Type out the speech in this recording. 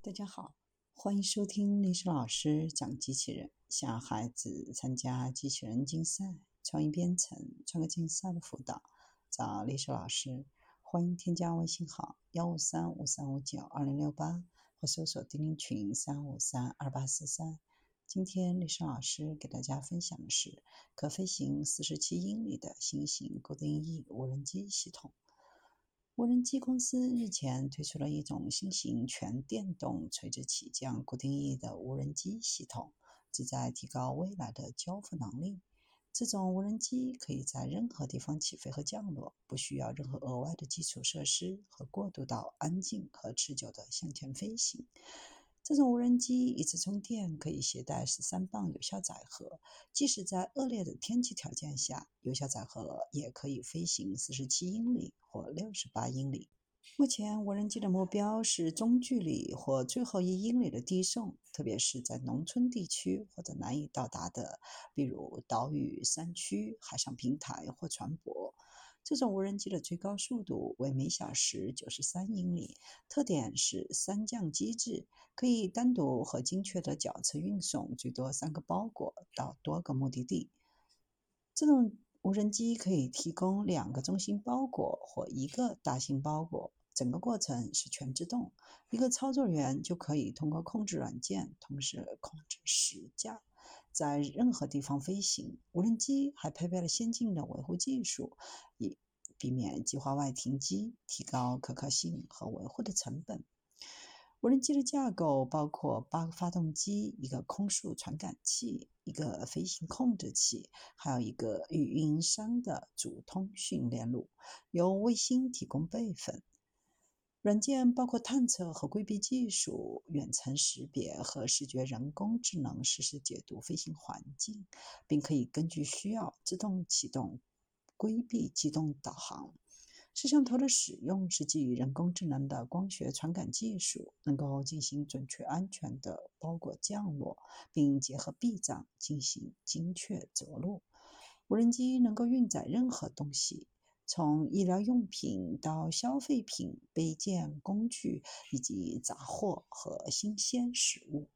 大家好，欢迎收听历史老师讲机器人，想孩子参加机器人竞赛、创意编程、创客竞赛的辅导，找历史老师。欢迎添加微信号幺五三五三五九二零六八，或搜索钉钉群三五三二八四三。今天历史老师给大家分享的是可飞行四十七英里的新型固定翼无人机系统。无人机公司日前推出了一种新型全电动垂直起降固定翼的无人机系统，旨在提高未来的交付能力。这种无人机可以在任何地方起飞和降落，不需要任何额外的基础设施和过渡到安静和持久的向前飞行。这种无人机一次充电可以携带十三磅有效载荷，即使在恶劣的天气条件下，有效载荷也可以飞行四十七英里或六十八英里。目前，无人机的目标是中距离或最后一英里的递送，特别是在农村地区或者难以到达的，比如岛屿、山区、海上平台或船舶。这种无人机的最高速度为每小时九十三英里，特点是三降机制，可以单独和精确的脚车运送最多三个包裹到多个目的地。这种无人机可以提供两个中心包裹或一个大型包裹，整个过程是全自动，一个操作员就可以通过控制软件同时控制十架。在任何地方飞行，无人机还配备了先进的维护技术，以避免计划外停机，提高可靠性和维护的成本。无人机的架构包括八个发动机、一个空速传感器、一个飞行控制器，还有一个与运营商的主通讯链路，由卫星提供备份。软件包括探测和规避技术、远程识别和视觉人工智能实时解读飞行环境，并可以根据需要自动启动、规避机动导航。摄像头的使用是基于人工智能的光学传感技术，能够进行准确、安全的包裹降落，并结合避障进行精确着陆。无人机能够运载任何东西。从医疗用品到消费品、备件、工具以及杂货和新鲜食物。